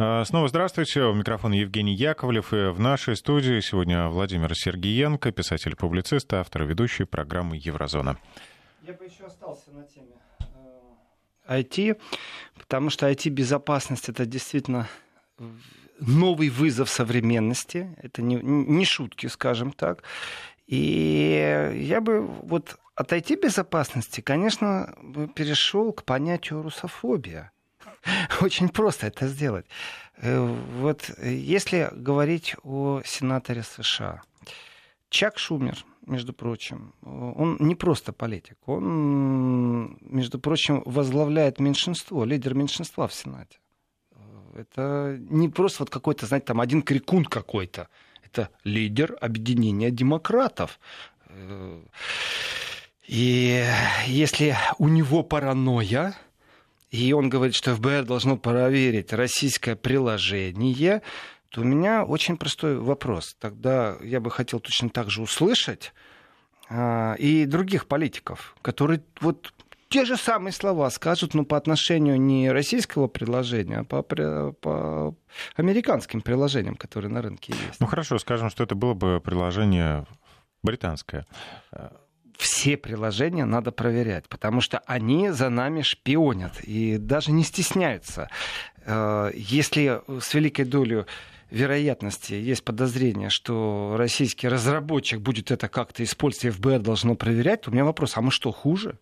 А, снова здравствуйте. У микрофона Евгений Яковлев. И в нашей студии сегодня Владимир Сергиенко, писатель-публицист, автор и ведущий программы «Еврозона». Я бы еще остался на теме IT, э, потому что IT-безопасность — это действительно новый вызов современности. Это не, не шутки, скажем так. И я бы вот от IT-безопасности, конечно, перешел к понятию русофобия. Очень просто это сделать. Э, вот если говорить о сенаторе США, Чак Шумер, между прочим, он не просто политик, он, между прочим, возглавляет меньшинство, лидер меньшинства в Сенате. Это не просто вот какой-то, знаете, там один крикун какой-то. Это лидер объединения демократов. Э, и если у него паранойя, и он говорит, что ФБР должно проверить российское приложение, то у меня очень простой вопрос. Тогда я бы хотел точно так же услышать а, и других политиков, которые вот те же самые слова скажут, но по отношению не российского приложения, а по, по американским приложениям, которые на рынке есть. Ну хорошо, скажем, что это было бы приложение британское все приложения надо проверять, потому что они за нами шпионят и даже не стесняются. Э, если с великой долей вероятности есть подозрение, что российский разработчик будет это как-то использовать, ФБР должно проверять, то у меня вопрос, а мы что, хуже?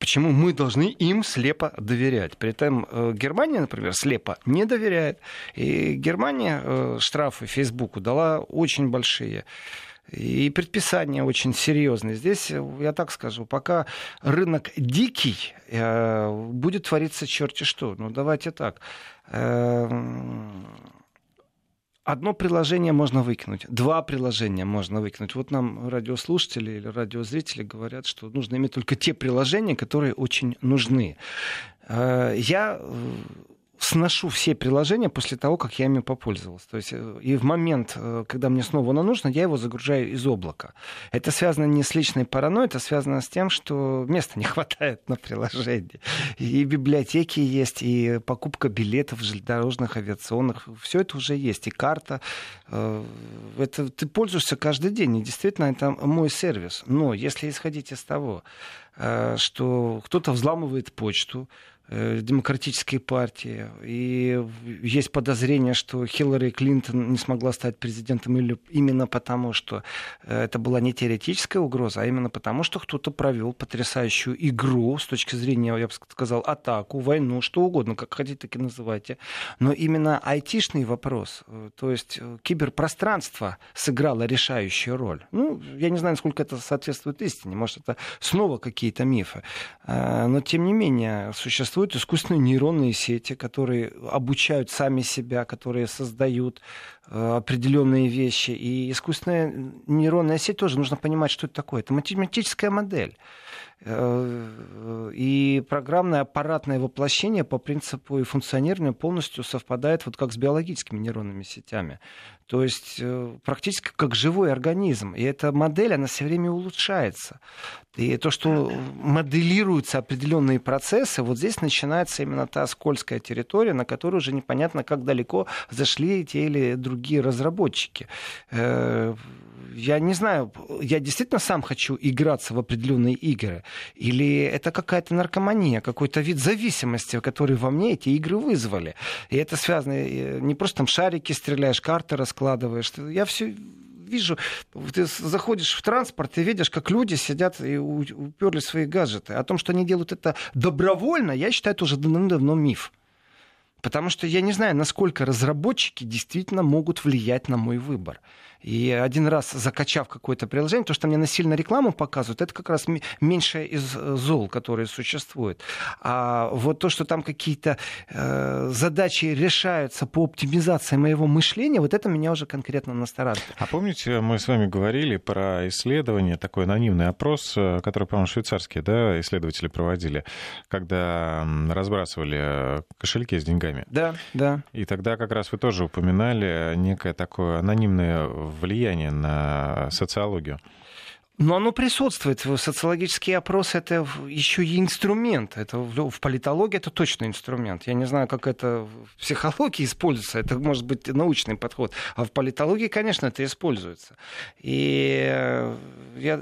Почему мы должны им слепо доверять? При этом э, Германия, например, слепо не доверяет. И Германия э, штрафы Фейсбуку дала очень большие. И предписания очень серьезные. Здесь, я так скажу, пока рынок дикий, э, будет твориться черти что. Ну, давайте так. Э, одно приложение можно выкинуть, два приложения можно выкинуть. Вот нам радиослушатели или радиозрители говорят, что нужно иметь только те приложения, которые очень нужны. Э, я сношу все приложения после того, как я ими попользовался. То есть э, и в момент, э, когда мне снова оно нужно, я его загружаю из облака. Это связано не с личной паранойей, это связано с тем, что места не хватает на приложении. И библиотеки есть, и покупка билетов железнодорожных, авиационных. Все это уже есть. И карта. Э, это ты пользуешься каждый день. И действительно, это мой сервис. Но если исходить из того, что кто-то взламывает почту, демократической партии. И есть подозрение, что Хиллари Клинтон не смогла стать президентом именно потому, что э, это была не теоретическая угроза, а именно потому, что кто-то провел потрясающую игру с точки зрения, я бы сказал, атаку, войну, что угодно, как хотите, так и называйте. Но именно айтишный вопрос, э, то есть киберпространство сыграло решающую роль. Ну, я не знаю, насколько это соответствует истине, может, это снова какие-то мифы. Но, тем не менее, существует существуют искусственные нейронные сети, которые обучают сами себя, которые создают э, определенные вещи. И искусственная нейронная сеть тоже нужно понимать, что это такое. Это математическая модель. Э, и программное аппаратное воплощение по принципу и функционированию полностью совпадает вот как с биологическими нейронными сетями. То есть э, практически как живой организм. И эта модель, она все время улучшается. И то, что моделируются определенные процессы, вот здесь начинается именно та скользкая территория, на которую уже непонятно, как далеко зашли те или другие разработчики э, я не знаю, я действительно сам хочу играться в определенные игры, или это какая-то наркомания, какой-то вид зависимости, который во мне эти игры вызвали. И это связано, э, не просто там шарики стреляешь, карты раскладываешь. Я все вижу, ты заходишь в транспорт и видишь, как люди сидят и уперли свои гаджеты. О том, что они делают это добровольно, я считаю, это уже давно миф. Потому что я не знаю, насколько разработчики действительно могут влиять на мой выбор. И один раз закачав какое-то приложение, то, что мне насильно рекламу показывают, это как раз меньшее из э, зол, которые существуют. А вот то, что там какие-то э, задачи решаются по оптимизации моего мышления, вот это меня уже конкретно настораживает. А помните, мы с вами говорили про исследование, такой анонимный опрос, э, который, по-моему, швейцарские да, исследователи проводили, когда разбрасывали э, кошельки с деньгами. Да, да. И тогда как раз вы тоже упоминали некое такое анонимное влияние на социологию? Но оно присутствует. Социологический опрос это еще и инструмент. Это в политологии это точно инструмент. Я не знаю, как это в психологии используется. Это может быть научный подход. А в политологии, конечно, это используется. И э, я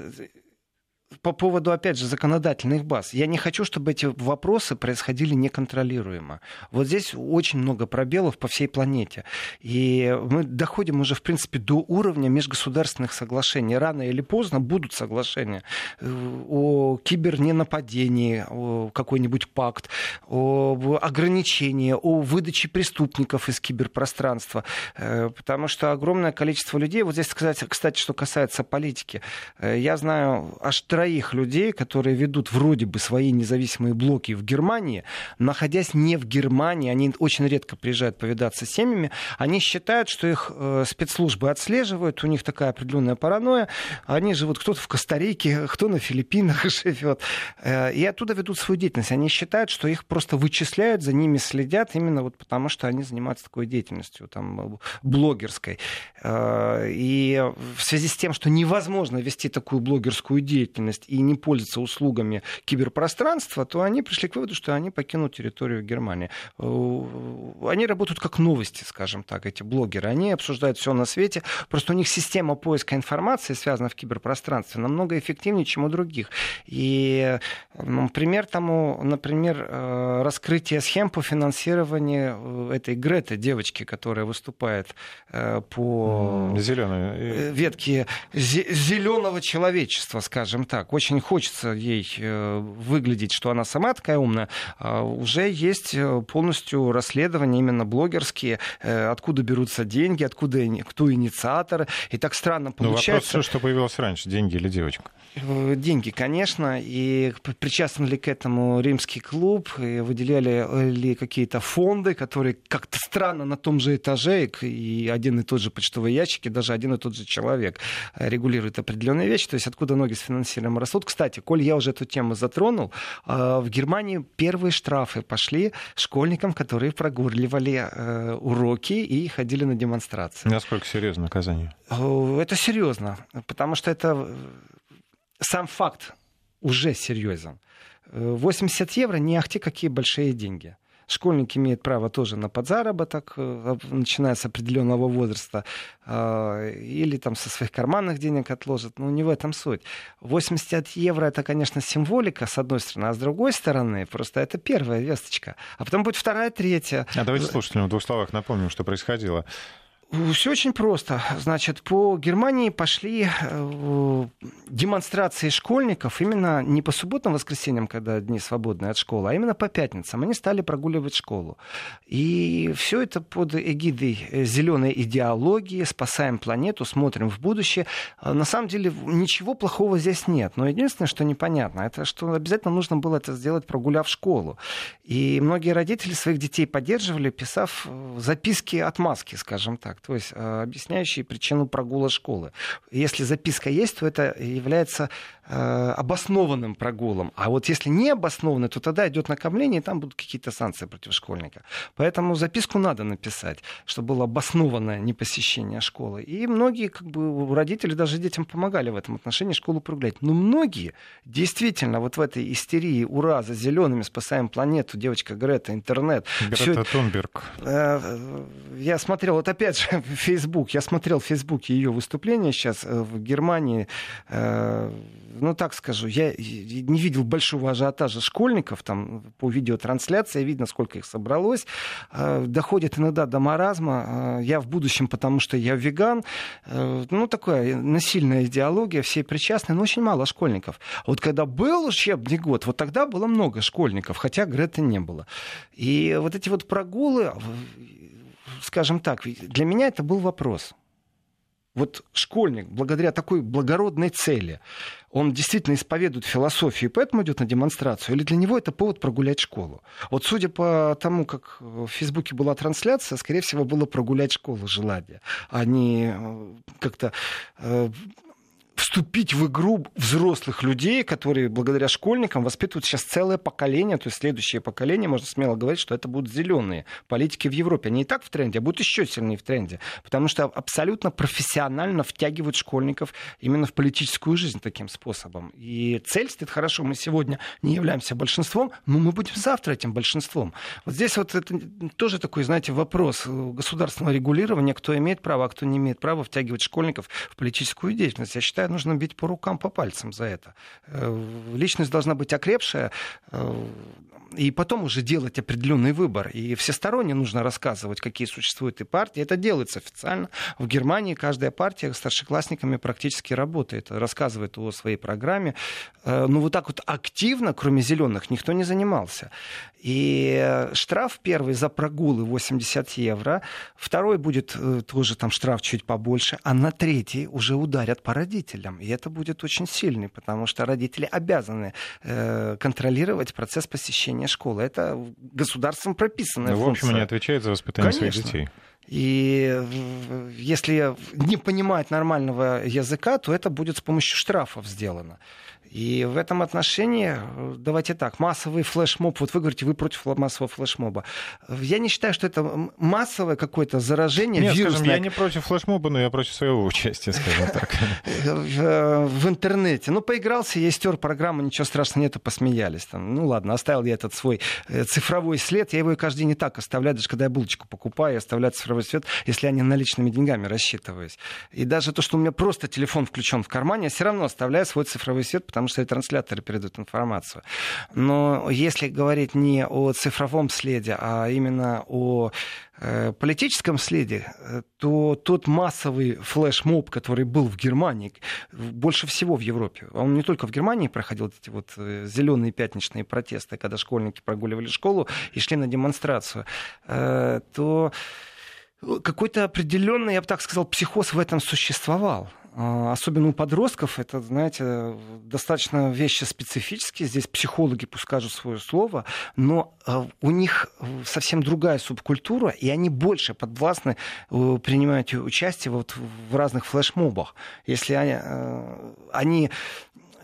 по поводу, опять же, законодательных баз. Я не хочу, чтобы эти вопросы происходили неконтролируемо. Вот здесь очень много пробелов по всей планете. И мы доходим уже, в принципе, до уровня межгосударственных соглашений. Рано или поздно будут соглашения э, о киберненападении, о какой-нибудь пакт, о ограничении, о выдаче преступников из киберпространства. Э, потому что огромное количество людей, вот здесь, кстати, кстати что касается политики, э, я знаю аж троих людей, которые ведут вроде бы свои независимые блоки в Германии, находясь не в Германии, они очень редко приезжают повидаться с семьями, они считают, что их э, спецслужбы отслеживают, у них такая определенная паранойя, они живут кто-то в Коста-Рике, кто на Филиппинах живет, э, и оттуда ведут свою деятельность. Они считают, что их просто вычисляют, за ними следят, именно вот потому, что они занимаются такой деятельностью, там, блогерской. Э, и в связи с тем, что невозможно вести такую блогерскую деятельность, и не пользоваться услугами киберпространства, то они пришли к выводу, что они покинут территорию Германии. Э, они работают как новости, скажем так, эти блогеры. Они обсуждают все на свете. Просто у них система поиска информации, связанная в киберпространстве, намного эффективнее, чем у других. И ну, пример тому, например, э, раскрытие схем по финансированию этой Греты, девочки, которая выступает по Зеленой. ветке зеленого человечества, скажем так очень хочется ей э, выглядеть, что она сама такая умная, а уже есть э, полностью расследования именно блогерские, э, откуда берутся деньги, откуда кто инициатор. И так странно получается. Ну, вопрос, все, что появилось раньше, деньги или девочка? Деньги, конечно. И причастен ли к этому римский клуб, и выделяли ли какие-то фонды, которые как-то странно на том же этаже, и один и тот же почтовый ящик, и даже один и тот же человек регулирует определенные вещи. То есть откуда ноги с финансированием растут. Кстати, коль я уже эту тему затронул, а, в Германии первые штрафы пошли школьникам, которые прогуливали э, уроки и ходили на демонстрации. Насколько серьезно наказание? Это серьезно, потому что это э, сам факт уже серьезен. 80 э, евро не ахти какие большие деньги. Школьник имеет право тоже на подзаработок, э, начиная с определенного возраста, а, или там со своих карманных денег отложит. Но не в этом суть. 80 евро это, конечно, символика, с одной стороны, а с другой стороны, просто это первая весточка. А потом будет вторая, третья. А давайте слушателям в двух словах напомним, что происходило. Все очень просто. Значит, по Германии пошли э, демонстрации школьников именно не по субботам, воскресеньям, когда дни свободные от школы, а именно по пятницам. Они стали прогуливать школу. И все это под эгидой э, зеленой идеологии, спасаем планету, смотрим в будущее. А на самом деле ничего плохого здесь нет. Но единственное, что непонятно, это что обязательно нужно было это сделать, прогуляв школу. И многие родители своих детей поддерживали, писав э, записки отмазки, скажем так то есть э, объясняющие причину прогула школы. Если записка есть, то это является обоснованным прогулом. А вот если не обоснованный, то тогда идет накопление, и там будут какие-то санкции против школьника. Поэтому записку надо написать, чтобы было обоснованное непосещение школы. И многие как бы, родители даже детям помогали в этом отношении школу прогулять. Но многие действительно вот в этой истерии «Ура! За зелеными спасаем планету!» Девочка Грета, интернет. Грета Тунберг. Э, я смотрел, вот опять же, Facebook, я смотрел в Фейсбуке ее выступление сейчас э, в Германии ну так скажу, я не видел большого ажиотажа школьников, там по видеотрансляции видно, сколько их собралось. А, доходит иногда до маразма. А, я в будущем, потому что я веган. А, ну, такая насильная идеология, все причастны, но очень мало школьников. Вот когда был учебный год, вот тогда было много школьников, хотя Греты не было. И вот эти вот прогулы, скажем так, для меня это был вопрос. Вот школьник, благодаря такой благородной цели, он действительно исповедует философию, и поэтому идет на демонстрацию, или для него это повод прогулять школу? Вот судя по тому, как в Фейсбуке была трансляция, скорее всего, было прогулять школу желание, а не э, как-то э, вступить в игру взрослых людей, которые благодаря школьникам воспитывают сейчас целое поколение, то есть следующее поколение, можно смело говорить, что это будут зеленые политики в Европе. Они и так в тренде, а будут еще сильнее в тренде, потому что абсолютно профессионально втягивают школьников именно в политическую жизнь таким способом. И цель стоит хорошо, мы сегодня не являемся большинством, но мы будем завтра этим большинством. Вот здесь вот это тоже такой, знаете, вопрос государственного регулирования, кто имеет право, а кто не имеет права втягивать школьников в политическую деятельность. Я считаю, нужно бить по рукам, по пальцам за это. Э, личность должна быть окрепшая, э, и потом уже делать определенный выбор. И всесторонне нужно рассказывать, какие существуют и партии. Это делается официально. В Германии каждая партия с старшеклассниками практически работает, рассказывает о своей программе. Э, Но ну, вот так вот активно, кроме зеленых, никто не занимался. И штраф первый за прогулы 80 евро, второй будет тоже там штраф чуть побольше, а на третий уже ударят по родителям. И это будет очень сильный, потому что родители обязаны э, контролировать процесс посещения школы. Это государством прописанная ну, В общем, они отвечают за воспитание Конечно. своих детей. И если не понимать нормального языка, то это будет с помощью штрафов сделано. И в этом отношении, э, давайте так, массовый флешмоб, вот вы говорите, вы против массового флешмоба. Я не считаю, что это массовое какое-то заражение. Нет, вирусное. скажем, я не против флешмоба, но я против своего участия, скажем так. Э, в интернете. Ну, поигрался, я стер программу, ничего страшного нету, посмеялись. Там. Ну, ладно, оставил я этот свой э, цифровой след. Я его каждый день не так оставляю, даже когда я булочку покупаю, я оставляю цифровой след, если я не наличными деньгами рассчитываюсь. И даже то, что у меня просто телефон включен в кармане, я все равно оставляю свой цифровой след, потому что трансляторы передают информацию. Но если говорить не о цифровом следе, а именно о э, политическом следе, то тот массовый флешмоб, который был в Германии, больше всего в Европе, он не только в Германии проходил эти вот э, зеленые пятничные протесты, когда школьники прогуливали школу и шли на демонстрацию, э, то какой-то определенный, я бы так сказал, психоз в этом существовал. А, особенно у подростков, это, знаете, достаточно вещи специфические. Здесь психологи пусть скажут свое слово, но а, у них совсем другая субкультура, и они больше подвластны э, принимать участие вот в разных флешмобах. Если они, э, они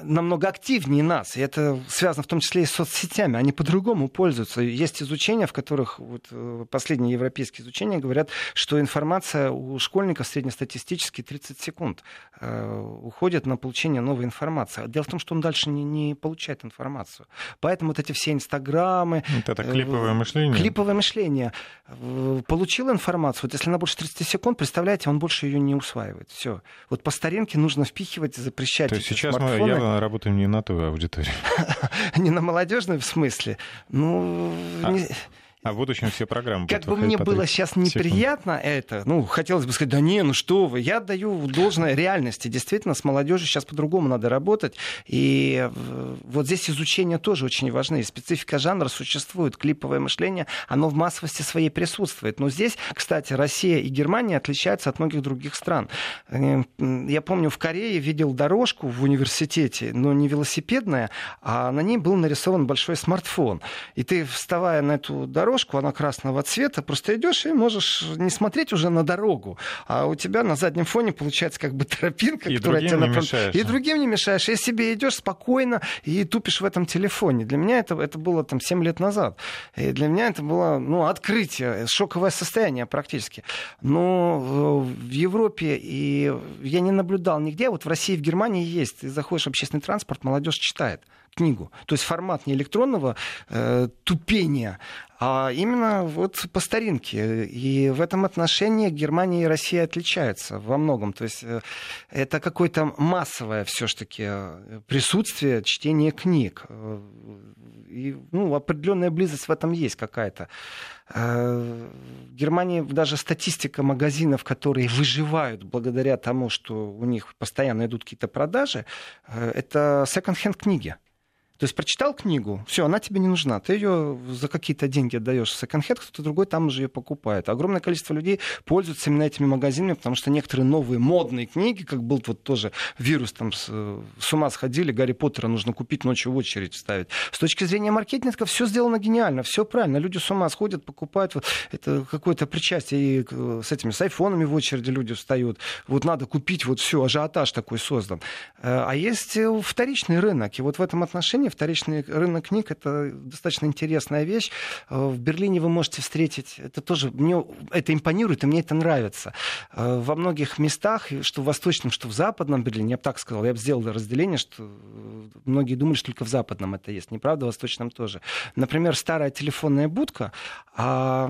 намного активнее нас. И это связано в том числе и с соцсетями. Они по-другому пользуются. Есть изучения, в которых вот, э, последние европейские изучения говорят, что информация у школьников среднестатистически 30 секунд э, уходит на получение новой информации. Дело в том, что он дальше не, не получает информацию. Поэтому вот эти все инстаграмы... Вот это клиповое э, мышление. Клиповое мышление. Э, получил информацию, вот если она больше 30 секунд, представляете, он больше ее не усваивает. Все. Вот по старинке нужно впихивать, запрещать. То есть сейчас мы явно работаем не на ту аудиторию. Не на молодежной в смысле. Ну, а в будущем все программы Как бы мне было сейчас неприятно секунд. это, ну, хотелось бы сказать, да не, ну что вы, я даю должное реальности. Действительно, с молодежью сейчас по-другому надо работать. И вот здесь изучения тоже очень важны. Специфика жанра существует, клиповое мышление, оно в массовости своей присутствует. Но здесь, кстати, Россия и Германия отличаются от многих других стран. Э, я помню, в Корее видел дорожку в университете, но не велосипедная, а на ней был нарисован большой смартфон. И ты, вставая на эту дорожку, дорожку, она красного цвета, просто идешь и можешь не смотреть уже на дорогу, а у тебя на заднем фоне получается как бы тропинка, и которая тебя направляет. И другим не мешаешь. И себе идешь спокойно и тупишь в этом телефоне. Для меня это, это было там 7 лет назад. И для меня это было ну, открытие, шоковое состояние практически. Но в Европе и я не наблюдал нигде. Вот в России и в Германии есть. Ты заходишь в общественный транспорт, молодежь читает книгу. То есть формат не электронного э, тупения, а именно вот по старинке. И в этом отношении Германия и Россия отличаются во многом. То есть э, это какое-то массовое все-таки э, присутствие чтения книг. Э, и ну, определенная близость в этом есть какая-то. В Германии даже статистика магазинов, которые выживают благодаря тому, что у них постоянно идут какие-то продажи, это секонд-хенд книги. То есть прочитал книгу, все, она тебе не нужна. Ты ее за какие-то деньги отдаешь в секонд-хенд, кто-то другой там уже ее покупает. Огромное количество людей пользуются именно этими магазинами, потому что некоторые новые модные книги, как был вот тоже вирус, там с, с ума сходили, Гарри Поттера нужно купить ночью в очередь ставить. С точки зрения маркетинга все сделано гениально, все правильно. Люди с ума сходят, покупают. Вот, это какое-то причастие. И с этими, с айфонами в очереди люди встают. Вот надо купить, вот все, ажиотаж такой создан. Э, а есть вторичный рынок. И вот в этом отношении Берлине вторичный рынок книг это достаточно интересная вещь. Э, в Берлине вы можете встретить, это тоже, мне это импонирует, и мне это нравится. Э, во многих местах, что в Восточном, что в Западном Берлине, я бы так сказал, я бы сделал разделение, что многие думали, что только в Западном это есть. Неправда, в Восточном тоже. Например, старая телефонная будка, а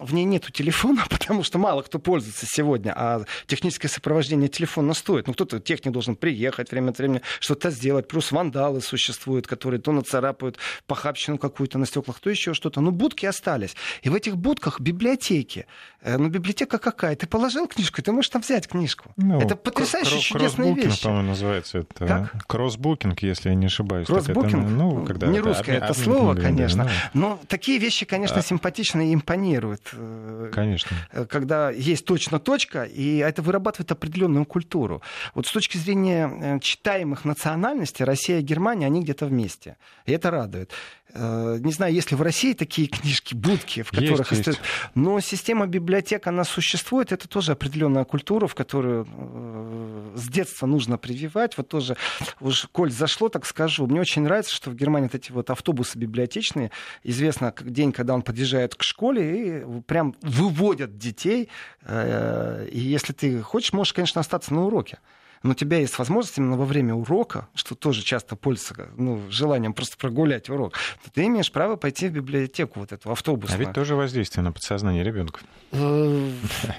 в ней нету телефона, потому что мало кто пользуется сегодня, а техническое сопровождение телефона стоит. Ну, кто-то, техник должен приехать время от времени, что-то сделать, плюс вандалы существуют, которые то нацарапают похабщину какую-то на стеклах, то еще что-то. Но будки остались. И в этих будках библиотеки. Э, ну, библиотека какая? Ты положил книжку, ты можешь там взять книжку. Ну, это потрясающая чудесная вещь. по-моему, называется это. Как? Кроссбукинг, если я не ошибаюсь. Кроссбукинг? Ну, когда не русское это, это слово, конечно. Ну. Но такие вещи, конечно, а... симпатичны и импонируют. Э, конечно. Э, когда есть точно точка, и это вырабатывает определенную культуру. Вот с точки зрения читаемых национальностей, Россия и Германия, они где-то вместе месте. И это радует. Э, не знаю, есть ли в России такие книжки, будки, в которых... Есть, есть. Но система библиотек, она существует. Это тоже определенная культура, в которую э, с детства нужно прививать. Вот тоже, уж коль зашло, так скажу. Мне очень нравится, что в Германии вот эти вот автобусы библиотечные, известно день, когда он подъезжает к школе, и прям выводят детей. Э, и если ты хочешь, можешь, конечно, остаться на уроке но у тебя есть возможность именно во время урока, что тоже часто пользуется ну, желанием просто прогулять урок, то ты имеешь право пойти в библиотеку вот эту автобусную. А ведь тоже воздействие на подсознание ребенка. Э,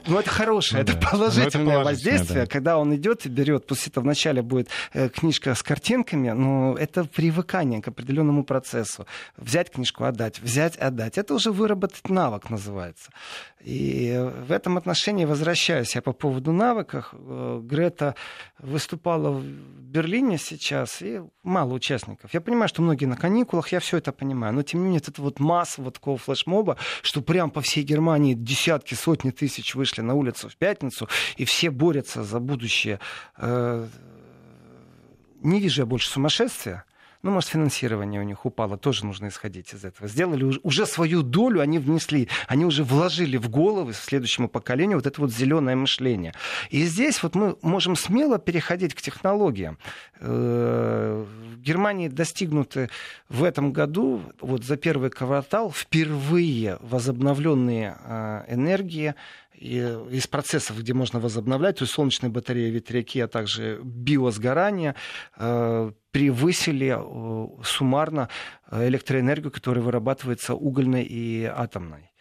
ну, это хорошее, это ну, положительное воздействие, когда он идет и берет, пусть это вначале будет э, книжка с картинками, но это привыкание к определенному процессу. Взять книжку, отдать, взять, отдать. Это уже выработать навык называется. И в этом отношении возвращаюсь я по поводу навыков. Э, Грета выступала в Берлине сейчас, и мало участников. Я понимаю, что многие на каникулах, я все это понимаю, но тем не менее это вот масса вот такого флешмоба, что прям по всей Германии десятки, сотни тысяч вышли на улицу в пятницу, и все борются за будущее. Э, не вижу я больше сумасшествия. Ну, может, финансирование у них упало, тоже нужно исходить из этого. Сделали уже свою долю, они внесли, они уже вложили в головы следующему поколению вот это вот зеленое мышление. И здесь вот мы можем смело переходить к технологиям. Э, в Германии достигнуты в этом году, вот за первый квартал, впервые возобновленные э, энергии из процессов, где можно возобновлять, то есть солнечные батареи, ветряки, а также биосгорание, э, превысили э, суммарно э, электроэнергию, которая вырабатывается угольной и атомной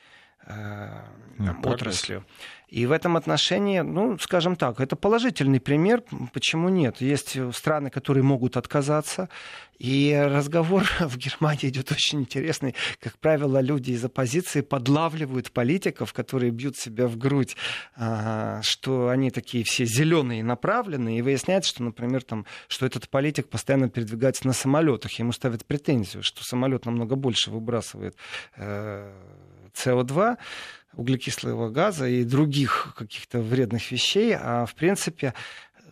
отраслью. И в этом отношении, ну, скажем так, это положительный пример. Почему нет? Есть страны, которые могут отказаться. И разговор в Германии идет очень интересный. Как правило, люди из оппозиции подлавливают политиков, которые бьют себя в грудь, а, что они такие все зеленые направленные. И выясняется, что, например, там, что этот политик постоянно передвигается на самолетах. Ему ставят претензию, что самолет намного больше выбрасывает э, СО2 углекислого газа и других каких-то вредных вещей, а в принципе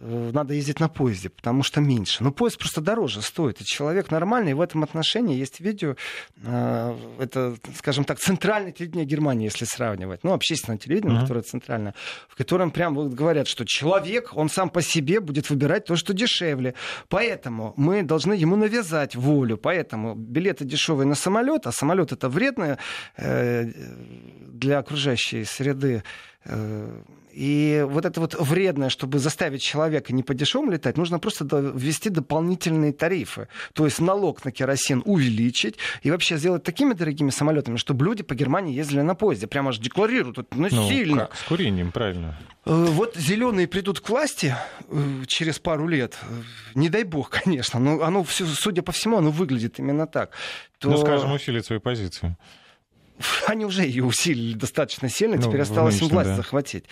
надо ездить на поезде, потому что меньше. Но поезд просто дороже стоит. И человек нормальный. В этом отношении есть видео, э, это, скажем так, центральное телевидение Германии, если сравнивать. Ну, общественное телевидение, uh-huh. которое центральное, в котором прям вот говорят, что человек, он сам по себе будет выбирать то, что дешевле. Поэтому мы должны ему навязать волю. Поэтому билеты дешевые на самолет, а самолет это вредно э, для окружающей среды и вот это вот вредное, чтобы заставить человека не по дешевому летать, нужно просто ввести дополнительные тарифы. То есть налог на керосин увеличить и вообще сделать такими дорогими самолетами, чтобы люди по Германии ездили на поезде. Прямо аж декларируют. Ну, ну сильно. Как? С курением, правильно. Э, вот зеленые придут к власти э, через пару лет. Не дай бог, конечно. Но оно, судя по всему, оно выглядит именно так. То... Ну, скажем, усилить свою позицию. они уже ее усилили достаточно сильно, ну, теперь осталось им власть да. захватить.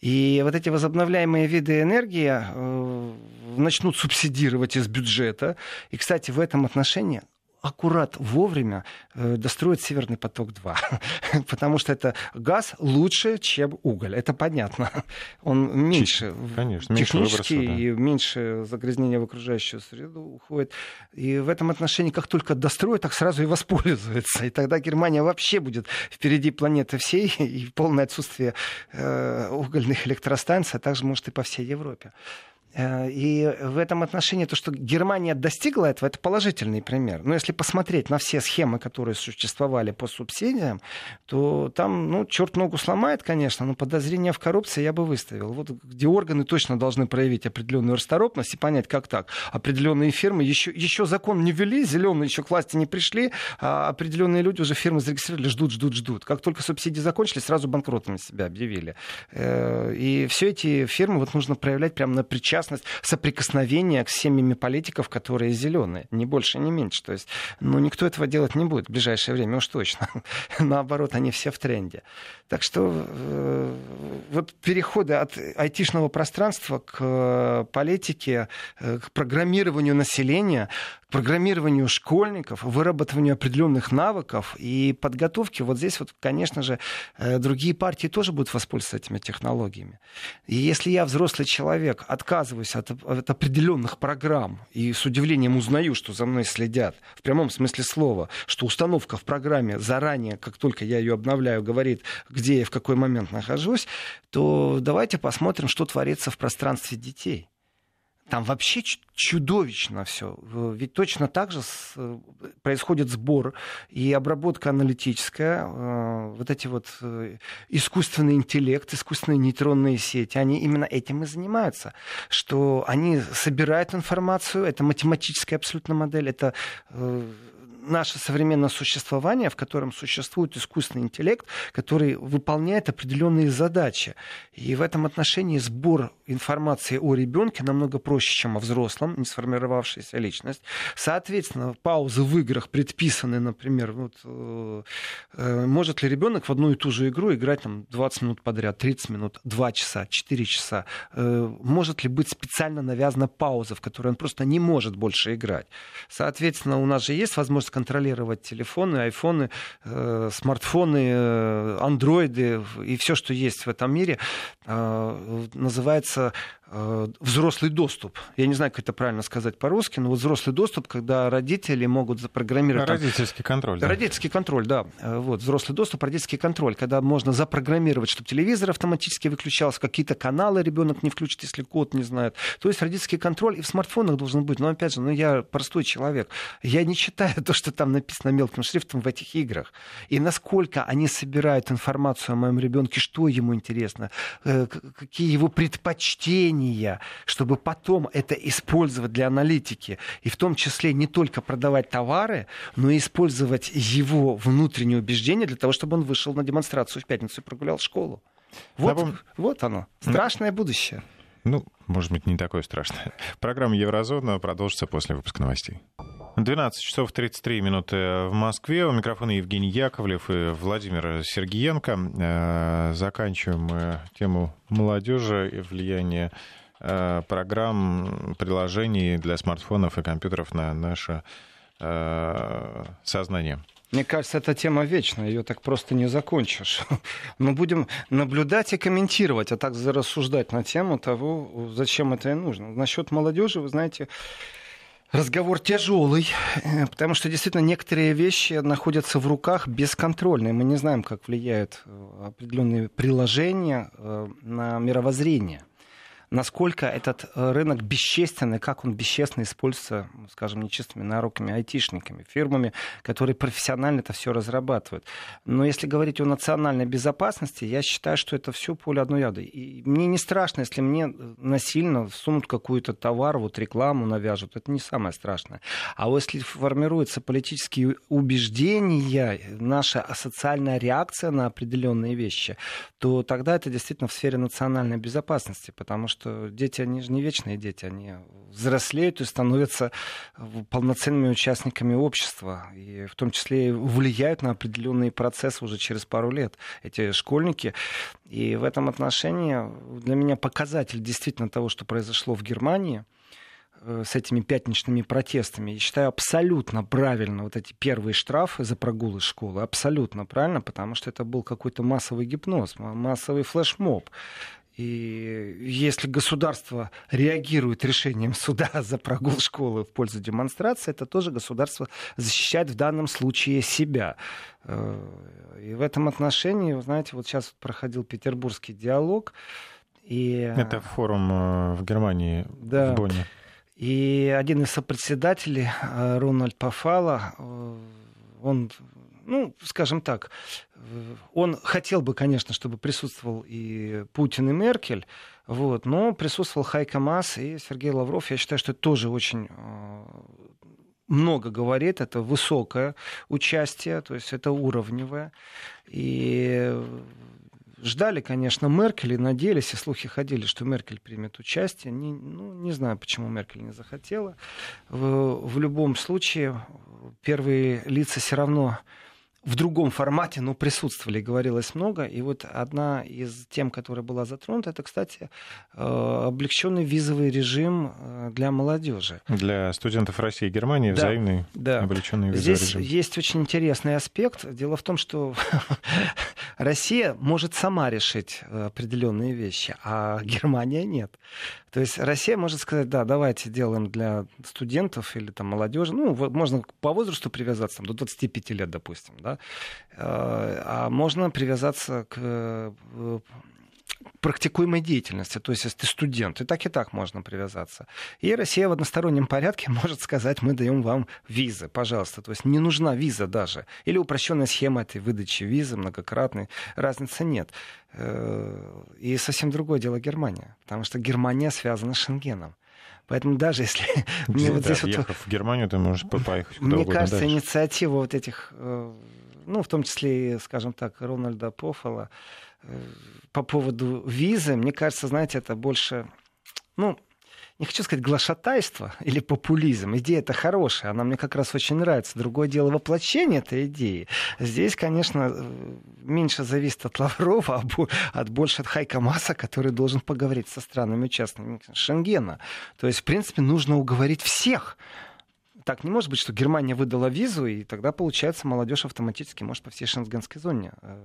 И вот эти возобновляемые виды энергии э, начнут субсидировать из бюджета. И, кстати, в этом отношении аккурат вовремя э, достроить Северный поток-2. Потому что это газ лучше, чем уголь. Это понятно. Он меньше Конечно, технически меньше выбросов, и меньше загрязнения в окружающую среду уходит. И в этом отношении, как только достроят, так сразу и воспользуются. И тогда Германия вообще будет впереди планеты всей, и полное отсутствие э, угольных электростанций, а также, может, и по всей Европе. Э, и в этом отношении то, что Германия достигла этого, это положительный пример. Но если посмотреть на все схемы, которые существовали по субсидиям, то там, ну, черт ногу сломает, конечно, но подозрения в коррупции я бы выставил. Вот где органы точно должны проявить определенную расторопность и понять, как так. Определенные фирмы еще, еще закон не ввели, зеленые еще к власти не пришли, а определенные люди уже фирмы зарегистрировали, ждут, ждут, ждут. Как только субсидии закончились, сразу банкротами себя объявили. Э, и все эти фирмы вот нужно проявлять прямо на причастность частность, соприкосновения с семьями политиков, которые зеленые. Ни больше, ни меньше. То есть, ну, никто этого делать не будет в ближайшее время, уж точно. Наоборот, они все в тренде. Так что э, вот переходы от айтишного пространства к э, политике, э, к программированию населения, программированию школьников, выработыванию определенных навыков и подготовке. Вот здесь вот, конечно же, э, другие партии тоже будут воспользоваться этими технологиями. И если я взрослый человек, отказываюсь от, от определенных программ и с удивлением узнаю, что за мной следят, в прямом смысле слова, что установка в программе заранее, как только я ее обновляю, говорит, где я в какой момент нахожусь, то давайте посмотрим, что творится в пространстве детей. Там вообще чудовищно все. Ведь точно так же происходит сбор и обработка аналитическая. Э, вот эти вот э, искусственный интеллект, искусственные нейтронные сети, они именно этим и занимаются. Что они собирают информацию, это математическая абсолютно модель, это э, наше современное существование, в котором существует искусственный интеллект, который выполняет определенные задачи. И в этом отношении сбор информации о ребенке намного проще, чем о взрослом, не сформировавшейся личность. Соответственно, паузы в играх предписаны, например, вот, э, э может ли ребенок в одну и ту же игру играть там, 20 минут подряд, 30 минут, 2 часа, 4 часа. Э, может ли быть специально навязана пауза, в которой он просто не может больше играть. Соответственно, у нас же есть возможность контролировать телефоны, айфоны, э, смартфоны, э, андроиды и все, что есть в этом мире, э, называется взрослый доступ. Я не знаю, как это правильно сказать по-русски, но вот взрослый доступ, когда родители могут запрограммировать... Родительский контроль. Да. Родительский контроль, да. Э, вот, взрослый доступ, родительский контроль, когда можно запрограммировать, чтобы телевизор автоматически выключался, какие-то каналы ребенок не включит, если код не знает. То есть родительский контроль и в смартфонах должен быть. Но опять же, ну, я простой человек. Я не читаю то, что там написано мелким шрифтом в этих играх. И насколько они собирают информацию о моем ребенке, что ему интересно, э, какие его предпочтения, знания, чтобы потом это использовать для аналитики, и в том числе не только продавать товары, но и использовать его внутреннее убеждение для того, чтобы он вышел на демонстрацию в пятницу и прогулял школу. Вот, Напом... вот оно, страшное будущее. Ну, может быть, не такое страшное. Программа Еврозона продолжится после выпуска новостей. 12 часов 33 минуты в Москве. У микрофона Евгений Яковлев и Владимир Сергиенко. Э, заканчиваем тему молодежи и влияния э, программ, приложений для смартфонов и компьютеров на наше э, сознание. Мне кажется, эта тема вечная, ее так просто не закончишь. Мы будем наблюдать и комментировать, а так рассуждать на тему того, зачем это и нужно. Насчет молодежи, вы знаете, Разговор тяжелый, э, потому что действительно некоторые вещи находятся в руках бесконтрольно. Мы не знаем, как влияют э, определенные приложения э, на мировоззрение насколько этот э, рынок бесчестен и как он бесчестно используется, скажем, нечистыми наруками, айтишниками, фирмами, которые профессионально это все разрабатывают. Но если говорить о национальной безопасности, я считаю, что это все поле одной яды. И мне не страшно, если мне э, насильно всунут какой-то товар, вот рекламу навяжут. Это не самое страшное. А если формируются политические убеждения, наша социальная реакция на определенные вещи, то тогда это действительно в сфере национальной безопасности, потому что что дети, они же не вечные дети, они взрослеют и становятся полноценными участниками общества, и в том числе влияют на определенные процессы уже через пару лет, эти школьники. И в этом отношении для меня показатель действительно того, что произошло в Германии, э, с этими пятничными протестами. Я считаю абсолютно правильно вот эти первые штрафы за прогул из школы. Абсолютно правильно, потому что это был какой-то массовый гипноз, массовый флешмоб. И если государство реагирует решением суда за прогул школы в пользу демонстрации, это тоже государство защищает в данном случае себя. Э, и в этом отношении, вы знаете, вот сейчас проходил петербургский диалог. И... Это форум э, в Германии, да. в Бонне. И один из сопредседателей, э, Рональд Пафала, он ну, скажем так, он хотел бы, конечно, чтобы присутствовал и Путин, и Меркель, вот, но присутствовал Хайка Мас и Сергей Лавров. Я считаю, что это тоже очень э, много говорит, это высокое участие, то есть это уровневое. И ждали, конечно, Меркель и надеялись, и слухи ходили, что Меркель примет участие. Не, ну, не знаю, почему Меркель не захотела. В, в любом случае, первые лица все равно в другом формате, но присутствовали, говорилось много. И вот одна из тем, которая была затронута, это, кстати, э, облегченный визовый режим э, для молодежи. Для студентов России и Германии да, взаимный да. облегченный визовый Здесь режим. есть очень интересный аспект. Дело в том, что Россия может сама решить э, определенные вещи, а Германия нет. То есть Россия может сказать, да, давайте делаем для студентов или там молодежи, ну, можно по возрасту привязаться там, до 25 лет, допустим, да, э, а можно привязаться к э, практикуемой деятельности. То есть, если ты студент, и так и так можно привязаться. И Россия в одностороннем порядке может сказать, мы даем вам визы, пожалуйста. То есть не нужна виза даже. Или упрощенная схема этой выдачи визы многократной. Разницы нет. Э, и совсем другое дело Германия. Потому что Германия связана с Шенгеном. Поэтому даже если... мне вот здесь вот... в Германию, ты можешь поехать Мне кажется, дальше. инициатива вот этих, э, ну, в том числе, скажем так, Рональда Пофола, по поводу визы, мне кажется, знаете, это больше, ну, не хочу сказать глашатайство или популизм. Идея это хорошая, она мне как раз очень нравится. Другое дело воплощение этой идеи. Здесь, конечно, меньше зависит от Лаврова, а больше от Хайка Маса, который должен поговорить со странами участниками Шенгена. То есть, в принципе, нужно уговорить всех так не может быть, что Германия выдала визу, и тогда, получается, молодежь автоматически может по всей шенгенской зоне. Э,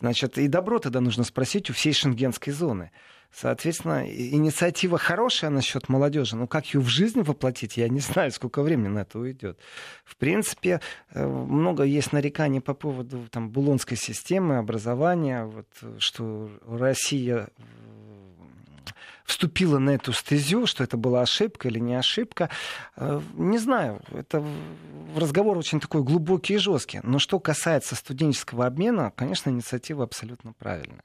значит, и добро тогда нужно спросить у всей шенгенской зоны. Соответственно, инициатива хорошая насчет молодежи, но как ее в жизнь воплотить, я не знаю, сколько времени на это уйдет. В принципе, э, много есть нареканий по поводу там, булонской системы образования, вот, что Россия вступила на эту стезю, что это была ошибка или не ошибка. Э, не знаю, это разговор очень такой глубокий и жесткий. Но что касается студенческого обмена, конечно, инициатива абсолютно правильная.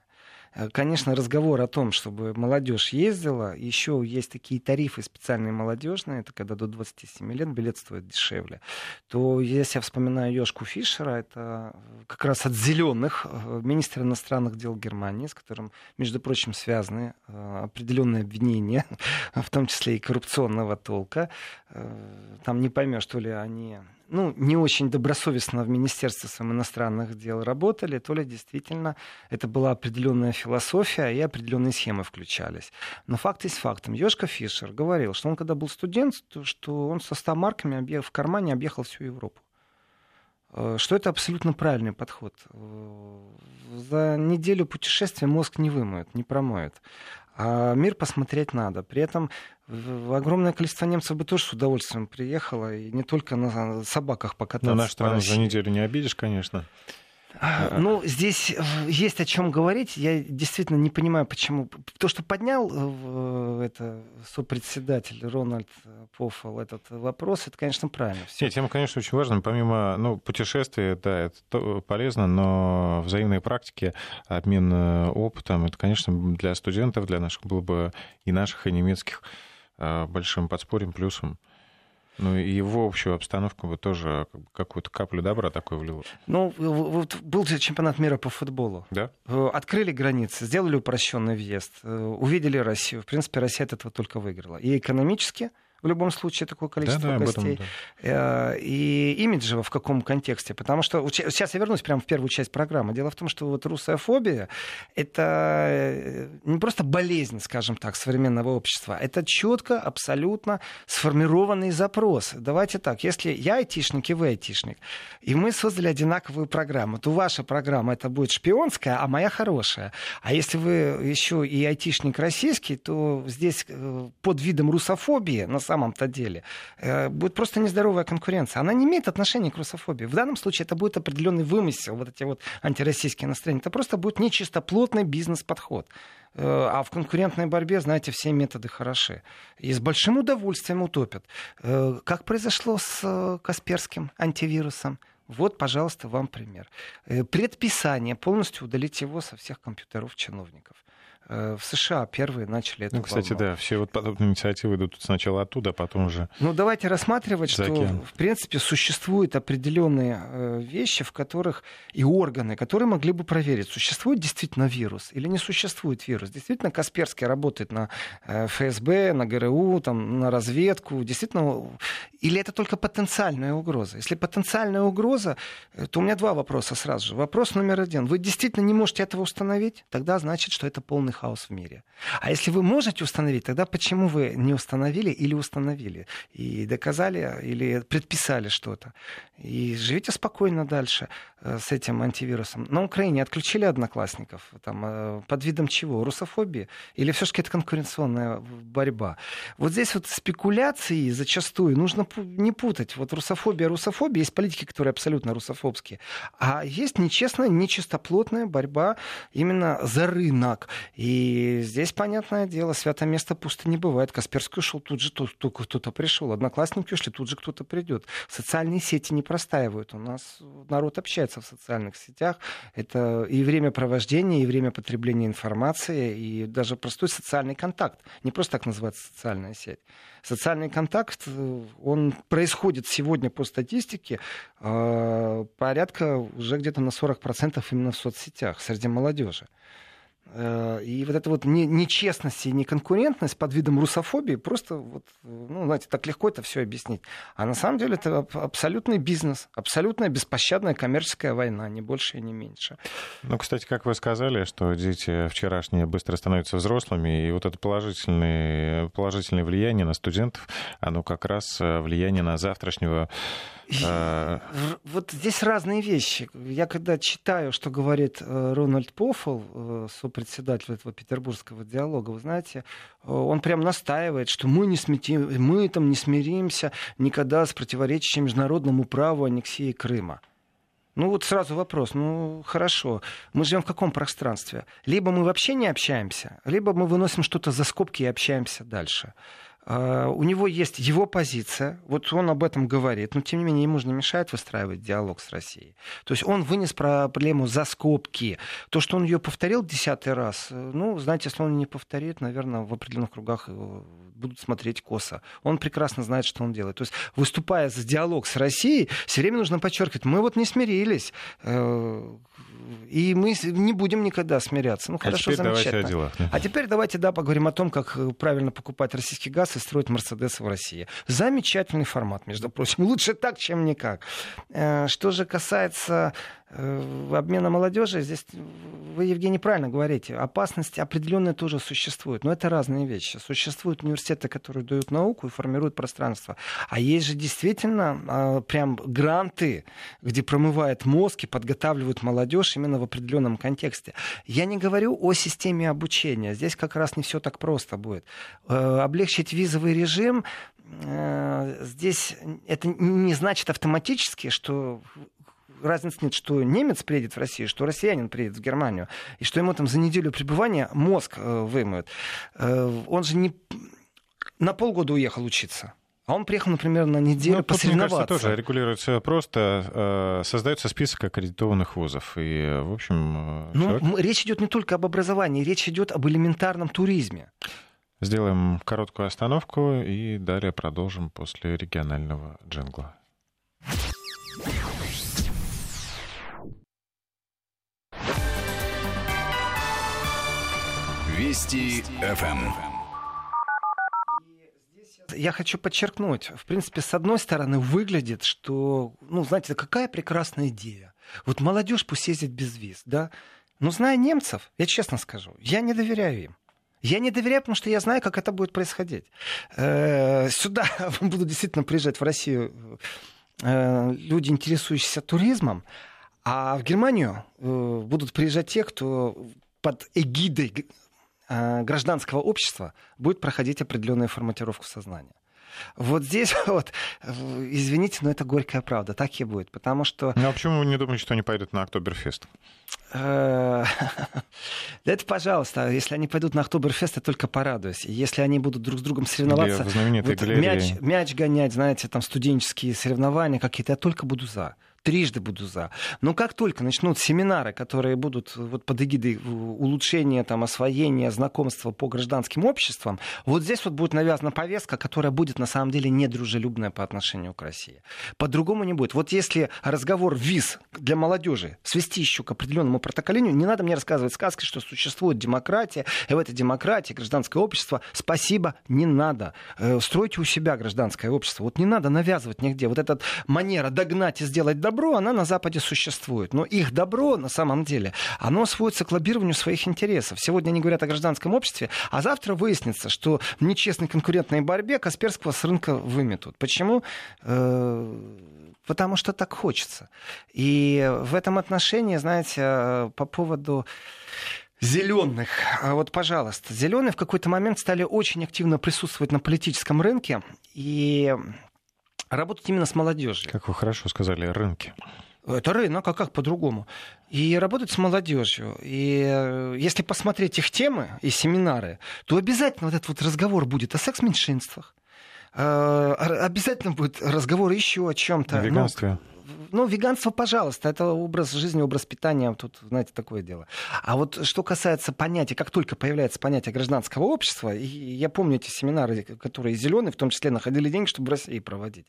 Э, конечно, разговор о том, чтобы молодежь ездила, еще есть такие тарифы специальные молодежные, это когда до 27 лет билет стоит дешевле, то если я вспоминаю Ёшку Фишера, это как раз от зеленых, э, министр иностранных дел Германии, с которым, между прочим, связаны э, определенные обвинения, в том числе и коррупционного толка. Там не поймешь, то ли они ну, не очень добросовестно в Министерстве своим иностранных дел работали, то ли действительно это была определенная философия и определенные схемы включались. Но факт есть фактом. Ёшка Фишер говорил, что он когда был студент, то, что он со 100 марками в кармане объехал всю Европу э, что это абсолютно правильный подход. Э, за неделю путешествия мозг не вымоет, не промоет. А мир посмотреть надо. При этом огромное количество немцев бы тоже с удовольствием приехало, и не только на собаках покататься. Но нашу страну за неделю не обидишь, конечно. А, ну, здесь э, есть о чем говорить. Я действительно не понимаю, почему. То, что поднял э, это сопредседатель Рональд Пофол этот вопрос, это, конечно, правильно. Всё. Нет, тема, конечно, очень важна. Помимо ну, путешествия, да, это полезно, но взаимные практики, обмен э, опытом, это, конечно, для студентов, для наших было бы и наших, и немецких большим подспорьем, плюсом. Ну и его общую обстановку бы тоже какую-то каплю добра такой влило. Ну, вот был же чемпионат мира по футболу. Да? Э, открыли границы, сделали упрощенный въезд, э, увидели Россию. В принципе, Россия от этого только выиграла. И экономически в любом случае такое количество да, да, гостей. Этом, да. И имиджево в каком контексте? Потому что сейчас я вернусь прямо в первую часть программы. Дело в том, что вот русофобия — это э, не просто болезнь, скажем так, современного общества, это четко, абсолютно сформированный запрос. Давайте так, если я айтишник и вы айтишник, и мы создали одинаковую программу, то ваша программа это будет шпионская, а моя хорошая. А если вы еще и айтишник российский, то здесь э, под видом русофобии на самом-то деле э, будет просто нездоровая конкуренция. Она не имеет отношения к русофобии. В данном случае это будет определенный вымысел, вот эти вот антироссийские настроения. Это просто будет нечистоплотный бизнес-подход. Э, а в конкурентной борьбе, знаете, все методы хороши. И с большим удовольствием утопят. Как произошло с Касперским антивирусом? Вот, пожалуйста, вам пример. Предписание полностью удалить его со всех компьютеров чиновников. Э, в США первые начали эту Ну, кстати, волну. да, все вот подобные инициативы идут сначала оттуда, а потом уже... Ну, давайте рассматривать, что, в принципе, существуют определенные э, вещи, в которых и органы, которые могли бы проверить, существует действительно вирус или не существует вирус. Действительно, Касперский работает на э, ФСБ, на ГРУ, там, на разведку. Действительно, или это только потенциальная угроза? Если потенциальная угроза, то у меня два вопроса сразу же. Вопрос номер один. Вы действительно не можете этого установить? Тогда значит, что это полный хаос в мире. А если вы можете установить, тогда почему вы не установили или установили? И доказали или предписали что-то? И живите спокойно дальше э, с этим антивирусом. На Украине отключили одноклассников там, э, под видом чего? Русофобии? Или все-таки это конкуренционная борьба? Вот здесь вот спекуляции зачастую нужно не путать. Вот русофобия, русофобия. Есть политики, которые абсолютно русофобские. А есть нечестная, нечистоплотная борьба именно за рынок. И здесь, понятное дело, святое место пусто не бывает. Касперский ушел, тут же только кто-то пришел. Одноклассники ушли, тут же кто-то придет. Социальные сети не простаивают. У нас народ общается в социальных сетях. Это и время провождения, и время потребления информации, и даже простой социальный контакт. Не просто так называется социальная сеть. Социальный контакт, он происходит сегодня по статистике э, порядка уже где-то на 40% именно в соцсетях среди молодежи. Э, и вот эта вот нечестность и неконкурентность под видом русофобии просто, вот, ну, знаете, так легко это все объяснить. А на самом деле это абсолютный бизнес, абсолютная беспощадная коммерческая война, не больше и не меньше. Ну, кстати, как вы сказали, что дети вчерашние быстро становятся взрослыми, и вот это положительное, положительное влияние на студентов, оно как раз э, влияние на завтрашнего а, вот здесь разные вещи. Я когда читаю, что говорит э, Рональд Поффл, э, сопредседатель этого петербургского диалога, вы знаете, э, он прям настаивает, что мы, не сметим, мы там не смиримся никогда с противоречием международному праву аннексии Крыма. Ну вот сразу вопрос, ну хорошо, мы живем в каком пространстве? Либо мы вообще не общаемся, либо мы выносим что-то за скобки и общаемся дальше. А, у него есть его позиция, вот он об этом говорит, но тем не менее ему же не мешает выстраивать диалог с Россией. То есть он вынес проблему за скобки. То, что он ее повторил десятый раз, э, ну, знаете, если он не повторит, наверное, в определенных кругах будут смотреть косо. Он прекрасно знает, что он делает. То есть, выступая за диалог с Россией, все время нужно подчеркивать, мы вот не смирились э, и мы не будем никогда смиряться. Ну, а хорошо, теперь замечательно. Давайте о делах, да? А теперь давайте, да, поговорим о том, как э, правильно покупать российский газ и строить Мерседесы в России. Замечательный формат, между прочим. Лучше так, чем никак. Э, что же касается обмена молодежи, здесь вы, Евгений, правильно говорите, опасность определенная тоже существует, но это разные вещи. Существуют университеты, которые дают науку и формируют пространство, а есть же действительно а, прям гранты, где промывают мозг и подготавливают молодежь именно в определенном контексте. Я не говорю о системе обучения, здесь как раз не все так просто будет. Э, облегчить визовый режим э, здесь это не значит автоматически, что разницы нет, что немец приедет в Россию, что россиянин приедет в Германию, и что ему там за неделю пребывания мозг э, вымоют. Э, он же не на полгода уехал учиться. А он приехал, например, на неделю ну, посоревноваться. Тут, кажется, тоже регулируется просто. Э, создается список аккредитованных вузов. И, в общем... Ну, человек... речь идет не только об образовании, речь идет об элементарном туризме. Сделаем короткую остановку и далее продолжим после регионального джингла. Вести ФМ. вот я хочу подчеркнуть, в принципе, с одной стороны, выглядит, что, ну, знаете, какая прекрасная идея. Вот молодежь пусть ездит без виз, да? Но зная немцев, я честно скажу, я не доверяю им. Я не доверяю, потому что я знаю, как это будет происходить. Э, сюда будут действительно приезжать в Россию э, люди, интересующиеся туризмом, а в Германию э, будут приезжать те, кто под эгидой гражданского общества будет проходить определенную форматировку сознания. Вот здесь вот, извините, но это горькая правда, так и будет, потому что... Ну а почему вы не думаете, что они пойдут на Октоберфест? Да это, пожалуйста, если они пойдут на Октоберфест, я только порадуюсь. Если они будут друг с другом соревноваться, вот мяч, мяч гонять, знаете, там студенческие соревнования какие-то, я только буду за трижды буду за. Но как только начнут семинары, которые будут вот под эгидой улучшения, там, освоения, знакомства по гражданским обществам, вот здесь вот будет навязана повестка, которая будет на самом деле недружелюбная по отношению к России. По-другому не будет. Вот если разговор виз для молодежи свести еще к определенному протоколению, не надо мне рассказывать сказки, что существует демократия, и в этой демократии гражданское общество. Спасибо, не надо. Э, стройте у себя гражданское общество. Вот не надо навязывать нигде. Вот эта манера догнать и сделать добро, она на Западе существует. Но их добро, на самом деле, оно сводится к лоббированию своих интересов. Сегодня они говорят о гражданском обществе, а завтра выяснится, что в нечестной конкурентной борьбе Касперского с рынка выметут. Почему? Э, потому что так хочется. И в этом отношении, знаете, по поводу зеленых. А вот, пожалуйста, зеленые в какой-то момент стали очень активно присутствовать на политическом рынке. И работать именно с молодежью. Как вы хорошо сказали, рынки. Это рынок, а как по-другому? И работать с молодежью. И э, если посмотреть их темы и семинары, то обязательно вот этот вот разговор будет о секс-меньшинствах. Э, обязательно будет разговор еще о чем-то. О веганстве. Ну, ну, веганство, пожалуйста, это образ жизни, образ питания, тут, знаете, такое дело. А вот что касается понятия, как только появляется понятие гражданского общества, и я помню эти семинары, которые зеленые, в том числе находили деньги, чтобы в России проводить.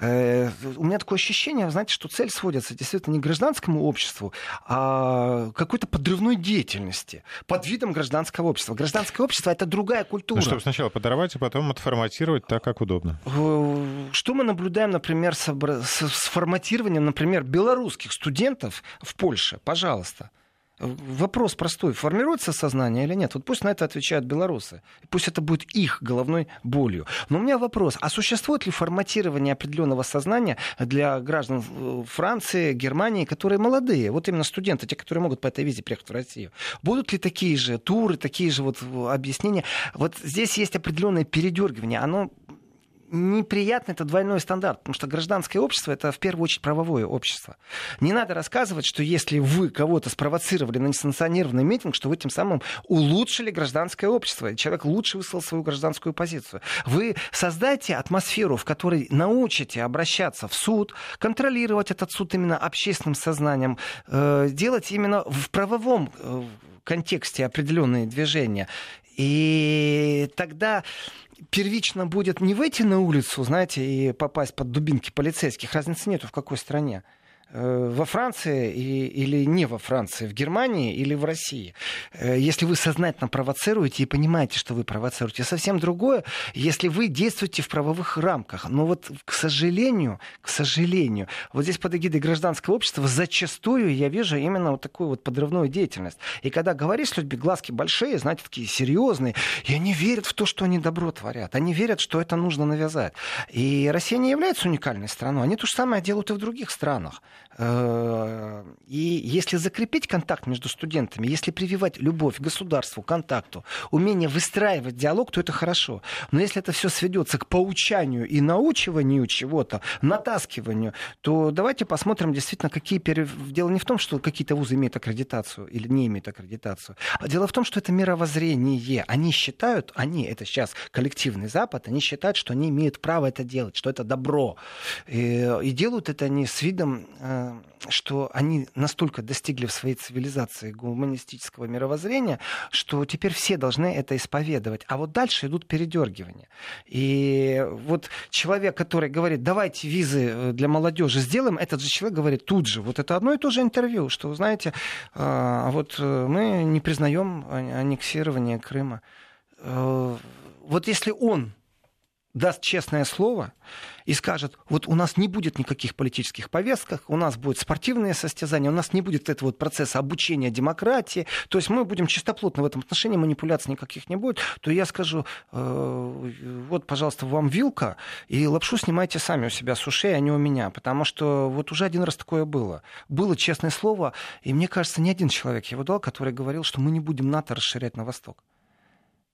Э, у меня такое ощущение, знаете, что цель сводится действительно не к гражданскому обществу, а какой-то подрывной деятельности под видом гражданского общества. Гражданское общество это другая культура. Ну, чтобы сначала подорвать, а потом отформатировать так, как удобно. Э, что мы наблюдаем, например, с, с форматированием например, белорусских студентов в Польше, пожалуйста. Вопрос простой. Формируется сознание или нет? Вот пусть на это отвечают белорусы. Пусть это будет их головной болью. Но у меня вопрос. А существует ли форматирование определенного сознания для граждан э, Франции, Германии, которые молодые? Вот именно студенты, те, которые могут по этой визе приехать в Россию. Будут ли такие же туры, такие же вот э, объяснения? Вот здесь есть определенное передергивание. Оно неприятно это двойной стандарт, потому что гражданское общество это в первую очередь правовое общество. Не надо рассказывать, что если вы кого-то спровоцировали на несанкционированный митинг, что вы тем самым улучшили гражданское общество, и человек лучше высказал свою гражданскую позицию. Вы создайте атмосферу, в которой научите обращаться в суд, контролировать этот суд именно общественным сознанием, э, делать именно в правовом э, контексте определенные движения. И тогда первично будет не выйти на улицу, знаете, и попасть под дубинки полицейских. Разницы нету в какой стране. Э, во Франции и, или не во Франции, в Германии или в России. Э, если вы сознательно провоцируете и понимаете, что вы провоцируете, совсем другое, если вы действуете в правовых рамках. Но вот, к сожалению, к сожалению, вот здесь под эгидой гражданского общества зачастую я вижу именно вот такую вот подрывную деятельность. И когда говоришь с людьми, глазки большие, знаете, такие серьезные, и они верят в то, что они добро творят. Они верят, что это нужно навязать. И Россия не является уникальной страной. Они то же самое делают и в других странах. Э, и если закрепить контакт между студентами, если прививать любовь к государству, контакту, умение выстраивать диалог, то это хорошо. Но если это все сведется к поучанию и научиванию чего-то, натаскиванию, то давайте посмотрим действительно, какие... Дело не в том, что какие-то вузы имеют аккредитацию или не имеют аккредитацию, а дело в том, что это мировоззрение. Они считают, они, это сейчас коллективный Запад, они считают, что они имеют право это делать, что это добро. И, и делают это они с видом э, что они настолько достигли в своей цивилизации гуманистического мировоззрения, что теперь все должны это исповедовать. А вот дальше идут передергивания. И вот человек, который говорит, давайте визы э, для молодежи сделаем, этот же человек говорит тут же, вот это одно и то же интервью, что, знаете, а вот э, мы не признаем аннексирование Крыма. Э, вот если он даст честное слово и скажет, вот у нас не будет никаких политических повестках, у нас будет спортивное состязание, у нас не будет этого вот процесса обучения демократии, то есть мы будем чистоплотно в этом отношении, манипуляций никаких не будет, то я скажу, э, вот, пожалуйста, вам вилка, и лапшу снимайте сами у себя с ушей, а не у меня, потому что вот уже один раз такое было. Было честное слово, и мне кажется, ни один человек его дал, который говорил, что мы не будем НАТО расширять на восток.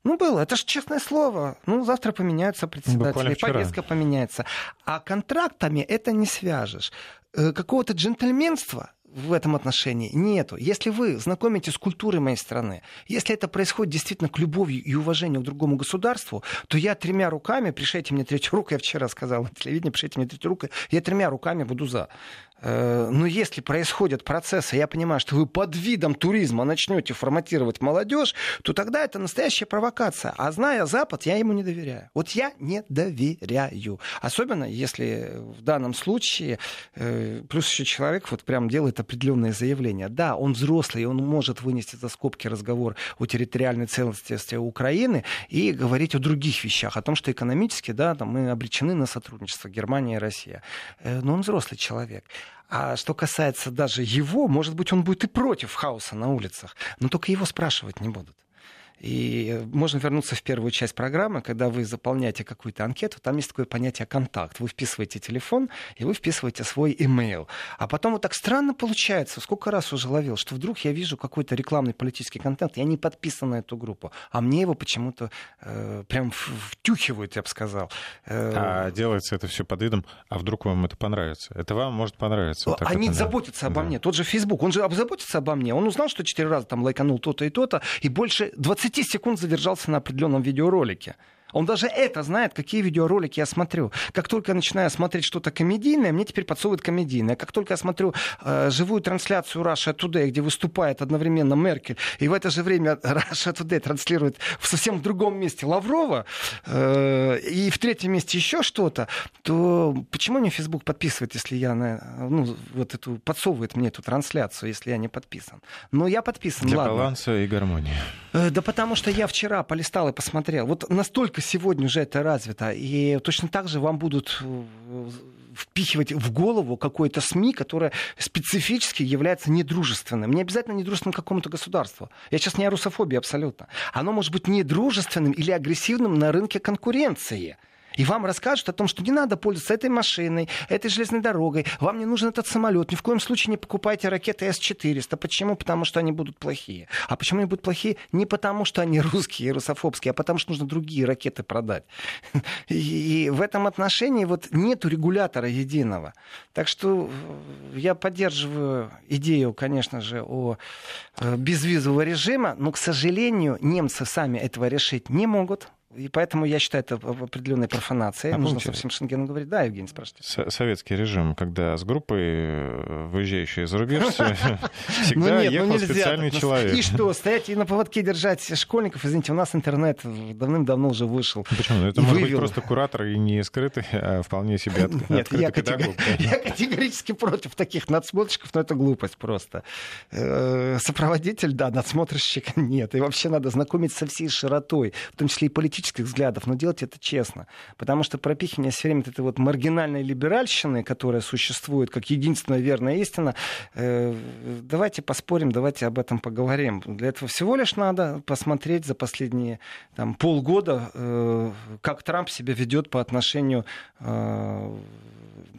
Ну, было. Это же честное слово. Ну, завтра поменяются председатели, повестка поменяется. А контрактами это не свяжешь. Э, какого-то джентльменства в этом отношении нету. Если вы знакомитесь с культурой моей страны, если это происходит действительно к любовью и уважению к другому государству, то я тремя руками, пришейте мне третью руку, я вчера сказал на телевидении, пришейте мне третью руку, я тремя руками буду за. Э, но если происходят процессы, я понимаю, что вы под видом туризма начнете форматировать молодежь, то тогда это настоящая провокация. А зная Запад, я ему не доверяю. Вот я не доверяю. Особенно если в данном случае э, плюс еще человек вот прям делает определенные заявления. Да, он взрослый, он может вынести за скобки разговор о территориальной целостности Украины и говорить о других вещах, о том, что экономически да, там, мы обречены на сотрудничество Германия и Россия. Э, но он взрослый человек. А что касается даже его, может быть, он будет и против хаоса на улицах, но только его спрашивать не будут. И можно вернуться в первую часть программы, когда вы заполняете какую-то анкету, там есть такое понятие контакт. Вы вписываете телефон, и вы вписываете свой имейл. А потом вот так странно получается, сколько раз уже ловил, что вдруг я вижу какой-то рекламный политический контент, я не подписан на эту группу, а мне его почему-то э, прям втюхивают, я бы сказал. Э, а делается это все под видом, а вдруг вам это понравится? Это вам может понравиться. Вот Они это, заботятся да. обо мне. Тот же Facebook, он же заботится обо мне. Он узнал, что четыре раза там лайканул то-то и то-то, и больше 20 10 секунд задержался на определенном видеоролике. Он даже это знает, какие видеоролики я смотрю. Как только я начинаю смотреть что-то комедийное, мне теперь подсовывают комедийное. Как только я смотрю э, живую трансляцию Russia Today, где выступает одновременно Меркель, и в это же время Russia Today транслирует в совсем другом месте Лаврова, э, и в третьем месте еще что-то, то почему мне Facebook подписывает, если я на, ну, вот эту, подсовывает мне эту трансляцию, если я не подписан? Но я подписан, Для ладно. баланса и гармонии. Э, да потому что я вчера полистал и посмотрел. Вот настолько сегодня уже это развито. И точно так же вам будут э, впихивать в голову какое-то СМИ, которое специфически является недружественным. Не обязательно недружественным какому-то государству. Я сейчас не о русофобии абсолютно. Оно может быть недружественным или агрессивным на рынке конкуренции. И вам расскажут о том, что не надо пользоваться этой машиной, этой железной дорогой, вам не нужен этот самолет, ни в коем случае не покупайте ракеты С-400. Почему? Потому что они будут плохие. А почему они будут плохие? Не потому, что они русские и русофобские, а потому, что нужно другие ракеты продать. И в этом отношении вот нету регулятора единого. Так что э, я поддерживаю идею, конечно же, о э, безвизового режима, но, к сожалению, немцы сами этого решить не могут. И поэтому я считаю это определенной профанацией. А Нужно помните, совсем Шенгену говорить. Да, Евгений, спрашивайте. Советский режим, когда с группой, выезжающей за рубеж, всегда ну ехал ну специальный человек. И что, стоять и на поводке держать школьников? Извините, у нас интернет давным-давно уже вышел. Почему? Это может быть просто куратор и не скрытый, а вполне себе Нет, я категорически против таких надсмотрщиков, но это глупость просто. Э, сопроводитель, да, надсмотрщик нет. И вообще надо знакомиться со всей широтой, в том числе и политических взглядов, но делать это честно. Потому что пропихивание все время этой вот маргинальной либеральщины, которая существует как единственная верная истина, э, давайте поспорим, давайте об этом поговорим. Для этого всего лишь надо посмотреть за последние там, полгода, э, как Трамп себя ведет по отношению э,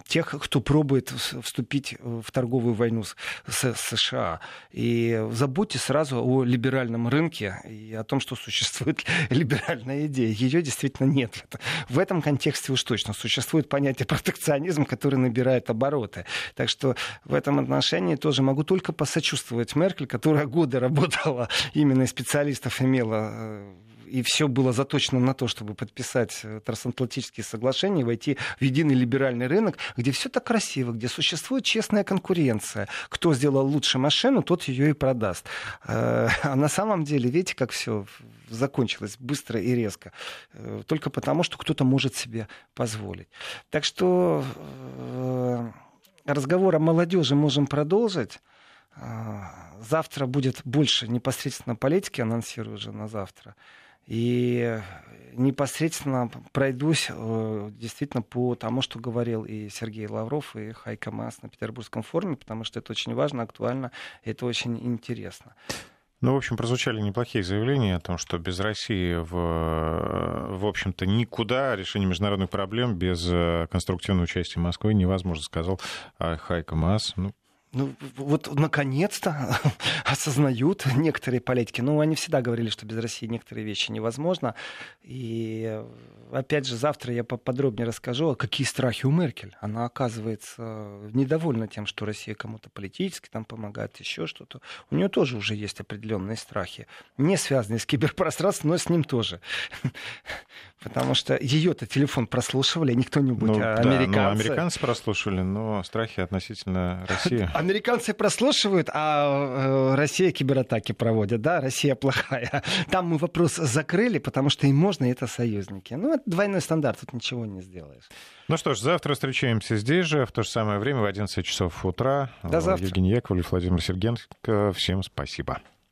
тех, кто пробует вступить в торговую войну с США. И забудьте сразу о либеральном рынке и о том, что существует либеральная идея. Ее действительно нет. В этом контексте уж точно существует понятие протекционизм, который набирает обороты. Так что в этом отношении тоже могу только посочувствовать Меркель, которая годы работала именно специалистов, имела э, и все было заточено на то, чтобы подписать э, трансатлантические соглашения войти в единый либеральный рынок, где все так красиво, где существует честная конкуренция. Кто сделал лучше машину, тот ее и продаст. Э, а на самом деле, видите, как все закончилось быстро и резко. Только потому, что кто-то может себе позволить. Так что разговор о молодежи можем продолжить. Завтра будет больше непосредственно политики, анонсирую уже на завтра. И непосредственно пройдусь э, действительно по тому, что говорил и Сергей Лавров, и Хайка Мас на Петербургском форуме, потому что это очень важно, актуально, это очень интересно. Ну, в общем, прозвучали неплохие заявления о том, что без России, в, в общем-то, никуда решение международных проблем без э, конструктивного участия Москвы невозможно, сказал Хайка Мас. Ну, ну, вот наконец-то осознают некоторые политики. Ну, они всегда говорили, что без России некоторые вещи невозможно. И опять же, завтра я поподробнее расскажу, какие страхи у Меркель. Она оказывается недовольна тем, что Россия кому-то политически там помогает, еще что-то. У нее тоже уже есть определенные страхи, не связанные с киберпространством, но с ним тоже. Потому что ее-то телефон прослушивали, не кто-нибудь, ну, а американцы. Да, ну, американцы прослушивали, но страхи относительно России. Американцы прослушивают, а э, Россия кибератаки проводит, да, Россия плохая. Там мы вопрос закрыли, потому что им можно, и это союзники. Ну, это двойной стандарт, тут ничего не сделаешь. Ну что ж, завтра встречаемся здесь же, в то же самое время, в 11 часов утра. До завтра. Евгений Яковлев, Владимир Сергенко. Всем спасибо.